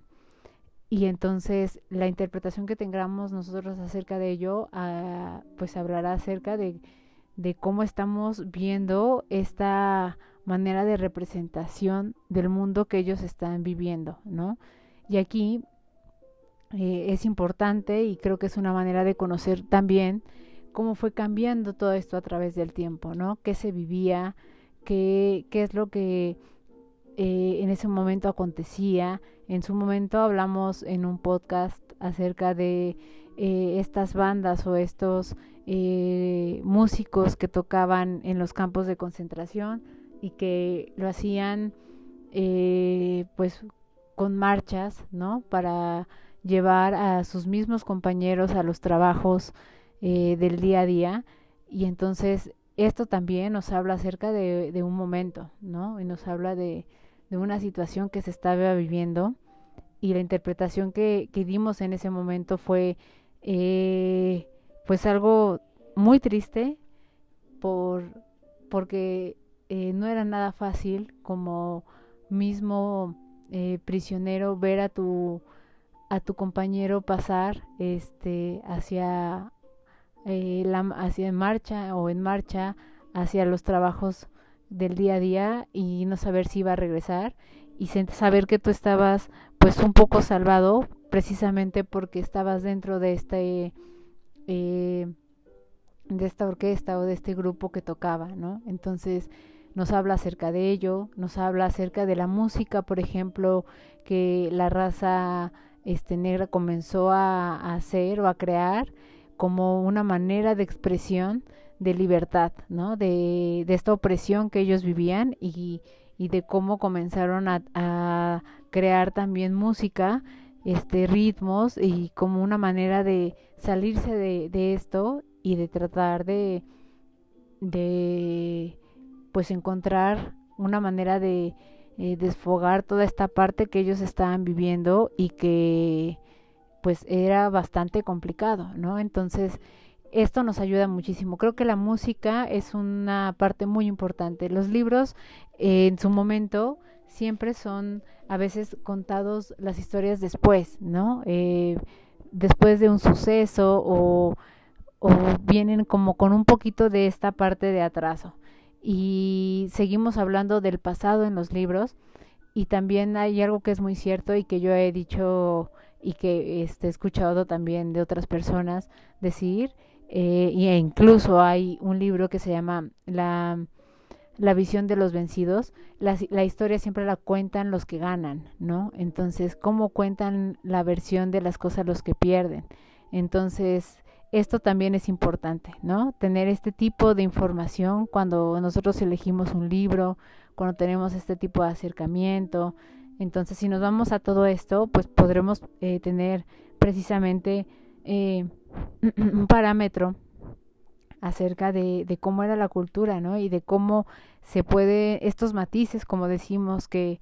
Y entonces la interpretación que tengamos nosotros acerca de ello, ah, pues hablará acerca de, cómo estamos viendo esta manera de representación del mundo que ellos están viviendo, ¿no? Y aquí eh, es importante y creo que es una manera de conocer también cómo fue cambiando todo esto a través del tiempo, ¿no? ¿Qué se vivía? ¿Qué, qué es lo que eh, en ese momento acontecía? En su momento hablamos en un podcast acerca de eh, estas bandas o estos músicos que tocaban en los campos de concentración y que lo hacían pues con marchas, ¿no? Para llevar a sus mismos compañeros a los trabajos eh, del día a día. Y entonces esto también nos habla acerca de, un momento, ¿no? Y nos habla de, una situación que se estaba viviendo y la interpretación que, que dimos en ese momento fue eh, pues algo muy triste por, porque eh, no era nada fácil como mismo eh, prisionero ver a tu a tu compañero pasar este hacia hacia en marcha o en marcha hacia los trabajos del día a día y no saber si iba a regresar y saber que tú estabas pues un poco salvado precisamente porque estabas dentro de este eh, de esta orquesta o de este grupo que tocaba, ¿no? Entonces nos habla acerca de ello, nos habla acerca de la música, por ejemplo, que la raza este, negra comenzó a, hacer o a crear como una manera de expresión de libertad, ¿no? De, de esta opresión que ellos vivían y, y de cómo comenzaron a, crear también música, este, ritmos y como una manera de salirse de, de esto y de tratar de, de pues encontrar una manera de eh, desfogar toda esta parte que ellos estaban viviendo y que pues era bastante complicado, ¿no? Entonces, esto nos ayuda muchísimo. Creo que la música es una parte muy importante. Los libros, en su momento, siempre son a veces contados las historias después, ¿no? Eh, después de un suceso o, vienen como con un poquito de esta parte de atraso y seguimos hablando del pasado en los libros y también hay algo que es muy cierto y que yo he dicho y que este, he escuchado también de otras personas decir eh, e incluso hay un libro que se llama la, la visión de los vencidos la, la historia siempre la cuentan los que ganan no entonces cómo cuentan la versión de las cosas los que pierden entonces esto también es importante, ¿no? Tener este tipo de información cuando nosotros elegimos un libro, cuando tenemos este tipo de acercamiento. Entonces, si nos vamos a todo esto, pues podremos eh, tener precisamente eh, un parámetro acerca de, cómo era la cultura, ¿no? Y de cómo se puede, estos matices, como decimos, que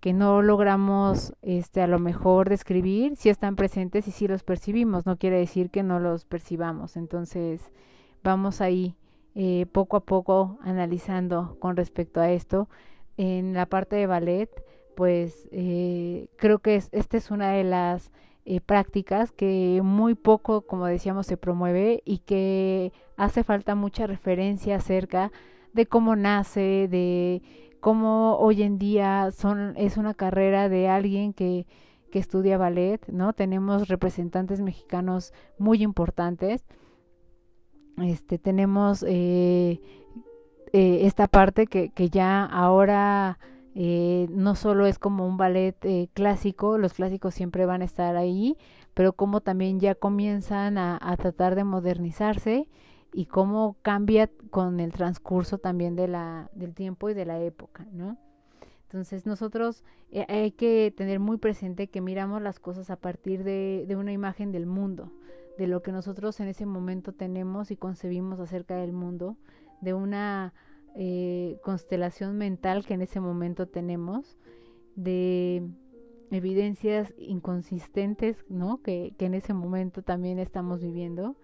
que no logramos este a lo mejor describir, si están presentes y si los percibimos, no quiere decir que no los percibamos. Entonces, vamos ahí eh, poco a poco analizando con respecto a esto. En la parte de ballet, pues eh, creo que es, esta es una de las eh, prácticas que muy poco, como decíamos, se promueve y que hace falta mucha referencia acerca de cómo nace, de cómo hoy en día son, es una carrera de alguien que, que estudia ballet, ¿no? Tenemos representantes mexicanos muy importantes. Este, tenemos eh, eh, esta parte que, que ya ahora eh, no solo es como un ballet eh, clásico, los clásicos siempre van a estar ahí, pero como también ya comienzan a, a tratar de modernizarse y cómo cambia con el transcurso también de la, del tiempo y de la época, ¿no? Entonces nosotros eh, hay que tener muy presente que miramos las cosas a partir de, de, una imagen del mundo, de lo que nosotros en ese momento tenemos y concebimos acerca del mundo, de una eh, constelación mental que en ese momento tenemos, de evidencias inconsistentes, ¿no? Que, que en ese momento también estamos viviendo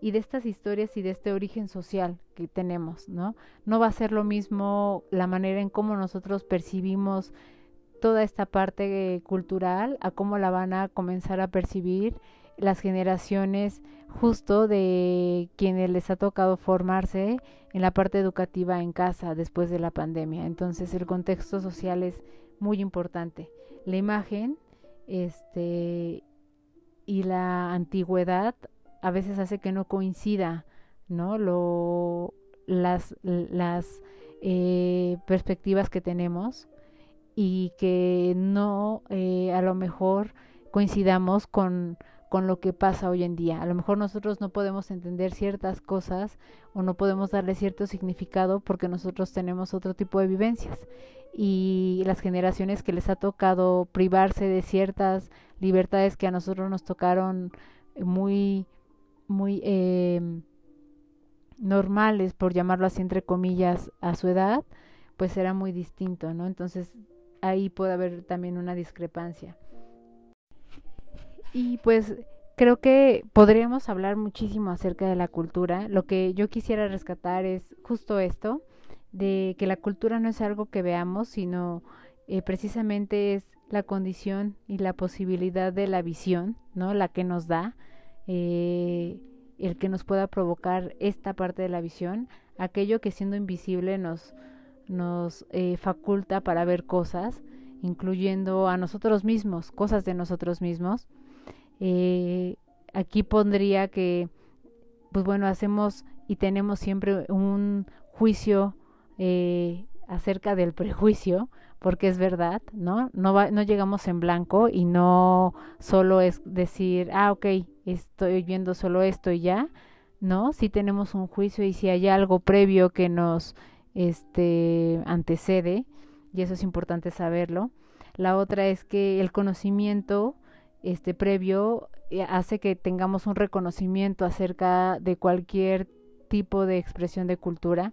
y de estas historias y de este origen social que tenemos, ¿no? No va a ser lo mismo la manera en cómo nosotros percibimos toda esta parte cultural a cómo la van a comenzar a percibir las generaciones justo de quienes les ha tocado formarse en la parte educativa en casa después de la pandemia. Entonces el contexto social es muy importante. La imagen este y la antigüedad a veces hace que no coincida, ¿no? Lo, las las eh, perspectivas que tenemos y que no eh, a lo mejor coincidamos con, con lo que pasa hoy en día. A lo mejor nosotros no podemos entender ciertas cosas o no podemos darle cierto significado porque nosotros tenemos otro tipo de vivencias y las generaciones que les ha tocado privarse de ciertas libertades que a nosotros nos tocaron muy muy eh, normales, por llamarlo así entre comillas, a su edad, pues era muy distinto, ¿no? Entonces ahí puede haber también una discrepancia. Y pues creo que podríamos hablar muchísimo acerca de la cultura. Lo que yo quisiera rescatar es justo esto, de que la cultura no es algo que veamos, sino eh, precisamente es la condición y la posibilidad de la visión, ¿no? La que nos da eh, el que nos pueda provocar esta parte de la visión, aquello que siendo invisible nos, nos eh, faculta para ver cosas, incluyendo a nosotros mismos, cosas de nosotros mismos. Eh, aquí pondría que, pues bueno, hacemos y tenemos siempre un juicio acerca del prejuicio, porque es verdad, ¿no? No, va, no llegamos en blanco y no solo es decir, ah, ok, estoy viendo solo esto y ya, ¿no? Si tenemos un juicio y si hay algo previo que nos este, antecede, y eso es importante saberlo. La otra es que el conocimiento este, previo eh, hace que tengamos un reconocimiento acerca de cualquier tipo de expresión de cultura.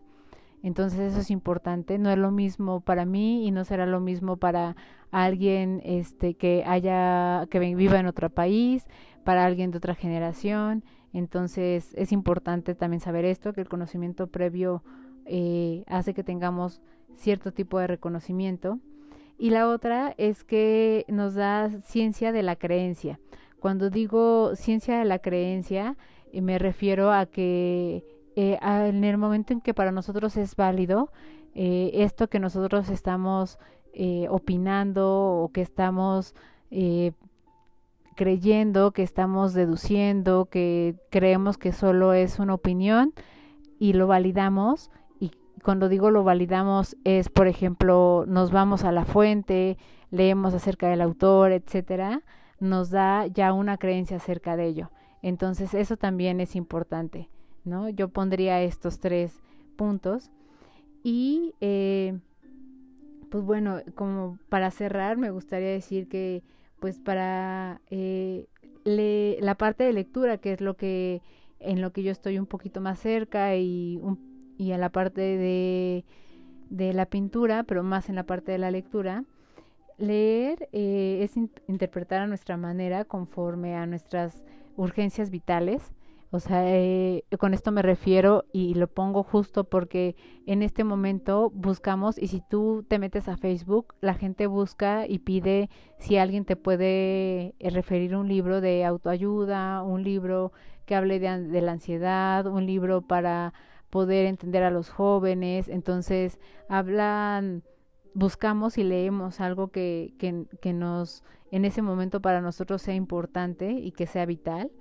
Entonces eso es importante, no es lo mismo para mí y no será lo mismo para alguien este que haya que viva en otro país, para alguien de otra generación. Entonces es importante también saber esto, que el conocimiento previo eh, hace que tengamos cierto tipo de reconocimiento. Y la otra es que nos da ciencia de la creencia. Cuando digo ciencia de la creencia, eh, me refiero a que eh, en el momento en que para nosotros es válido, eh, esto que nosotros estamos eh, opinando o que estamos creyendo, que estamos deduciendo, que creemos que solo es una opinión y lo validamos. Y cuando digo lo validamos es, por ejemplo, nos vamos a la fuente, leemos acerca del autor, etcétera, nos da ya una creencia acerca de ello. Entonces eso también es importante. ¿No? Yo pondría estos tres puntos. Y eh, pues bueno, como para cerrar, me gustaría decir que pues para eh, la parte de lectura, que es lo que en lo que yo estoy un poquito más cerca y, y a la parte de, de la pintura, pero más en la parte de la lectura, leer eh, es interpretar a nuestra manera conforme a nuestras urgencias vitales o sea, eh, con esto me refiero y lo pongo justo porque en este momento buscamos y si tú te metes a Facebook, la gente busca y pide si alguien te puede eh, referir un libro de autoayuda, un libro que hable de, la ansiedad, un libro para poder entender a los jóvenes. Entonces, hablan, buscamos y leemos algo que, que, que nos, en ese momento para nosotros sea importante y que sea vital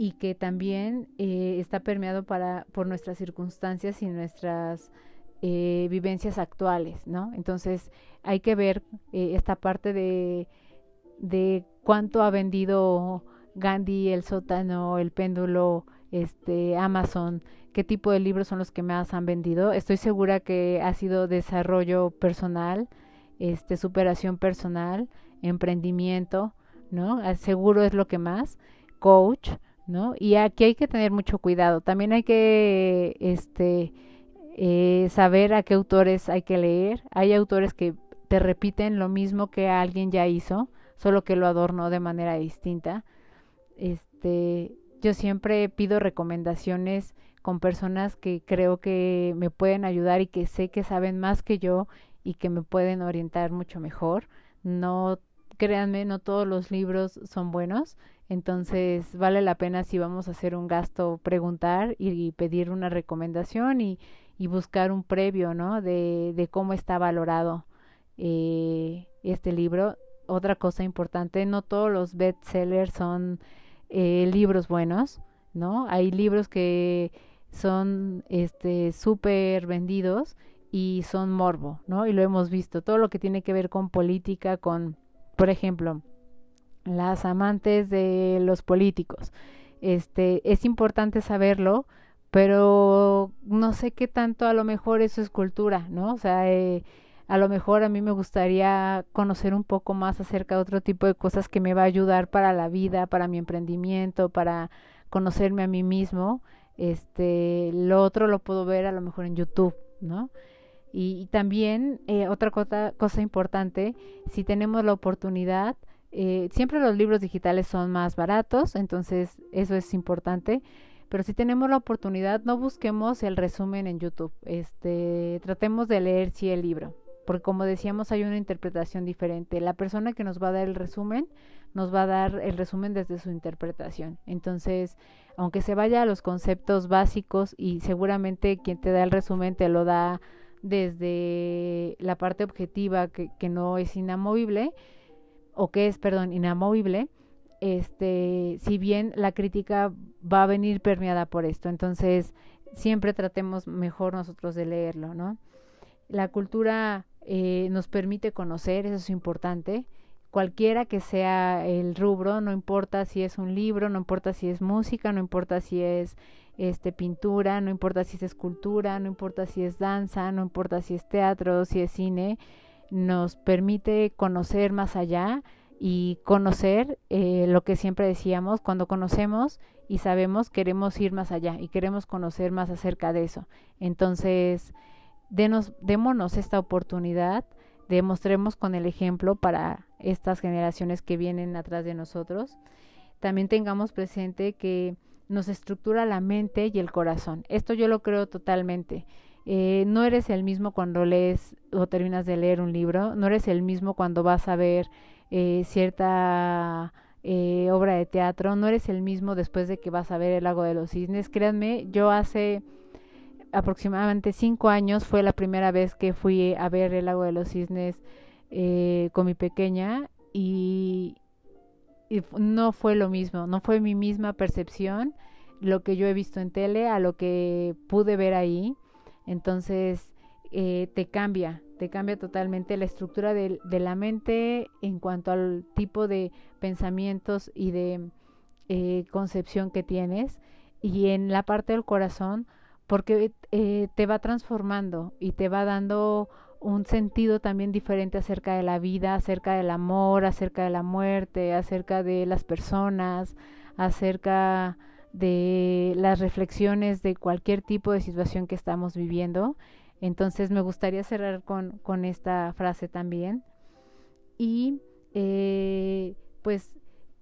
y que también eh, está permeado para, por nuestras circunstancias y nuestras eh, vivencias actuales, ¿no? Entonces hay que ver eh, esta parte de, de cuánto ha vendido Gandhi, el sótano, el péndulo, este, Amazon, qué tipo de libros son los que más han vendido. Estoy segura que ha sido desarrollo personal, este, superación personal, emprendimiento, ¿no? Seguro es lo que más, coach, ¿no? Y aquí hay que tener mucho cuidado. También hay que este, eh, saber a qué autores hay que leer. Hay autores que te repiten lo mismo que alguien ya hizo, solo que lo adornó de manera distinta. Este, yo siempre pido recomendaciones con personas que creo que me pueden ayudar y que sé que saben más que yo y que me pueden orientar mucho mejor. No créanme, no todos los libros son buenos entonces vale la pena si vamos a hacer un gasto preguntar y, pedir una recomendación y, y, buscar un previo, ¿no? De, cómo está valorado eh, este libro. Otra cosa importante, no todos los bestsellers son eh, libros buenos, ¿no? Hay libros que son este súper vendidos y son morbo, ¿no? Y lo hemos visto. Todo lo que tiene que ver con política, con, por ejemplo, las amantes de los políticos. Este, es importante saberlo, pero no sé qué tanto a lo mejor eso es cultura, ¿no? O sea, eh, a lo mejor a mí me gustaría conocer un poco más acerca de otro tipo de cosas que me va a ayudar para la vida, para mi emprendimiento, para conocerme a mí mismo. Este, lo otro lo puedo ver a lo mejor en YouTube, ¿no? Y, también eh, otra cosa, cosa importante, si tenemos la oportunidad, eh, siempre los libros digitales son más baratos, entonces eso es importante. Pero si tenemos la oportunidad, no busquemos el resumen en YouTube. Este, tratemos de leer sí el libro, porque como decíamos hay una interpretación diferente. La persona que nos va a dar el resumen nos va a dar el resumen desde su interpretación. Entonces, aunque se vaya a los conceptos básicos y seguramente quien te da el resumen te lo da desde la parte objetiva que, que no es inamovible, o que es, perdón, inamovible, este, si bien la crítica va a venir permeada por esto. Entonces, siempre tratemos mejor nosotros de leerlo, ¿no? La cultura eh, nos permite conocer, eso es importante, cualquiera que sea el rubro, no importa si es un libro, no importa si es música, no importa si es este pintura, no importa si es escultura, no importa si es danza, no importa si es teatro, si es cine, nos permite conocer más allá y conocer eh, lo que siempre decíamos, cuando conocemos y sabemos, queremos ir más allá y queremos conocer más acerca de eso. Entonces, denos, démonos esta oportunidad, demostremos con el ejemplo para estas generaciones que vienen atrás de nosotros. También tengamos presente que nos estructura la mente y el corazón. Esto yo lo creo totalmente. Eh, no eres el mismo cuando lees o terminas de leer un libro, no eres el mismo cuando vas a ver eh, cierta eh, obra de teatro, no eres el mismo después de que vas a ver El lago de los cisnes. Créanme, yo hace aproximadamente cinco años fue la primera vez que fui a ver El lago de los cisnes eh, con mi pequeña y, y no fue lo mismo, no fue mi misma percepción lo que yo he visto en tele a lo que pude ver ahí. Entonces, eh, te cambia, te cambia totalmente la estructura de, la mente en cuanto al tipo de pensamientos y de eh, concepción que tienes y en la parte del corazón porque eh, te va transformando y te va dando un sentido también diferente acerca de la vida, acerca del amor, acerca de la muerte, acerca de las personas, acerca de las reflexiones de cualquier tipo de situación que estamos viviendo. Entonces me gustaría cerrar con, con esta frase también. Y eh, pues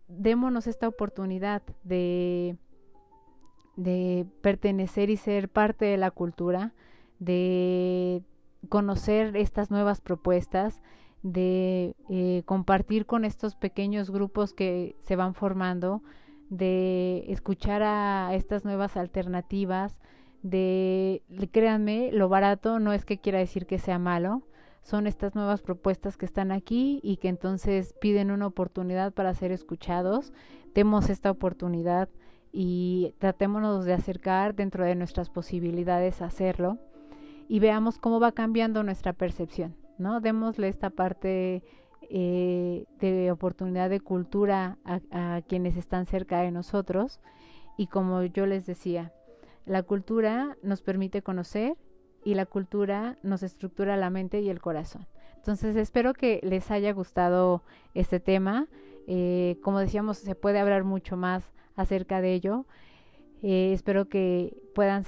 démonos esta oportunidad de, de pertenecer y ser parte de la cultura, de conocer estas nuevas propuestas, de eh, compartir con estos pequeños grupos que se van formando, de escuchar a estas nuevas alternativas, de, créanme, lo barato no es que quiera decir que sea malo, son estas nuevas propuestas que están aquí y que entonces piden una oportunidad para ser escuchados. Demos esta oportunidad y tratémonos de acercar dentro de nuestras posibilidades hacerlo y veamos cómo va cambiando nuestra percepción, ¿no? Démosle esta parte eh, de oportunidad de cultura a, quienes están cerca de nosotros y como yo les decía, la cultura nos permite conocer y la cultura nos estructura la mente y el corazón. Entonces espero que les haya gustado este tema. Eh, como decíamos, se puede hablar mucho más acerca de ello. Eh, espero que puedan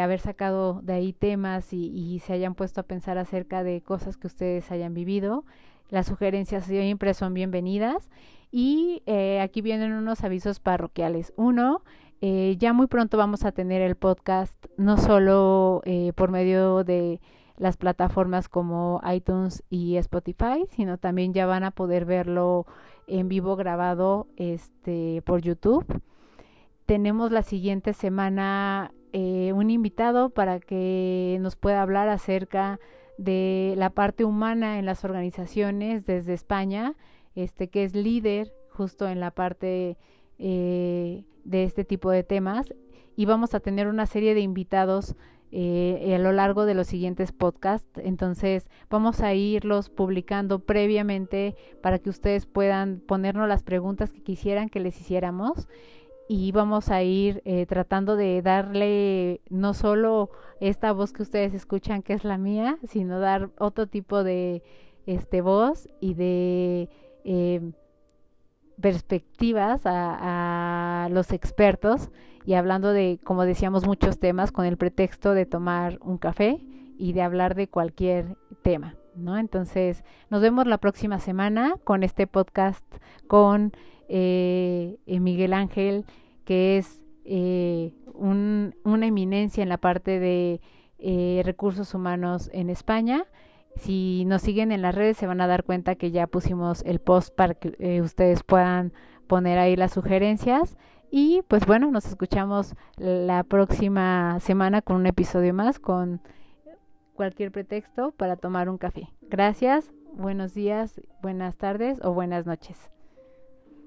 haber sacado de ahí temas y, se hayan puesto a pensar acerca de cosas que ustedes hayan vivido. Las sugerencias siempre son bienvenidas. Y eh, aquí vienen unos avisos parroquiales. Uno, eh, ya muy pronto vamos a tener el podcast no solo eh, por medio de las plataformas como iTunes y Spotify, sino también ya van a poder verlo en vivo grabado este por YouTube. Tenemos la siguiente semana un invitado para que nos pueda hablar acerca de la parte humana en las organizaciones desde España, este que es líder justo en la parte eh, de este tipo de temas y vamos a tener una serie de invitados eh, a lo largo de los siguientes podcasts. Entonces vamos a irlos publicando previamente para que ustedes puedan ponernos las preguntas que quisieran que les hiciéramos y vamos a ir eh, tratando de darle no solo esta voz que ustedes escuchan que es la mía, sino dar otro tipo de este voz y de eh, perspectivas a, a, los expertos y hablando de, como decíamos, muchos temas con el pretexto de tomar un café y de hablar de cualquier tema, ¿no? Entonces, nos vemos la próxima semana con este podcast con eh, Miguel Ángel, que es eh, un, una eminencia en la parte de eh, recursos humanos en España si nos siguen en las redes se van a dar cuenta que ya pusimos el post para que eh, ustedes puedan poner ahí las sugerencias. Y pues bueno, nos escuchamos la próxima semana con un episodio más, con cualquier pretexto para tomar un café. Gracias, buenos días, buenas tardes o buenas noches.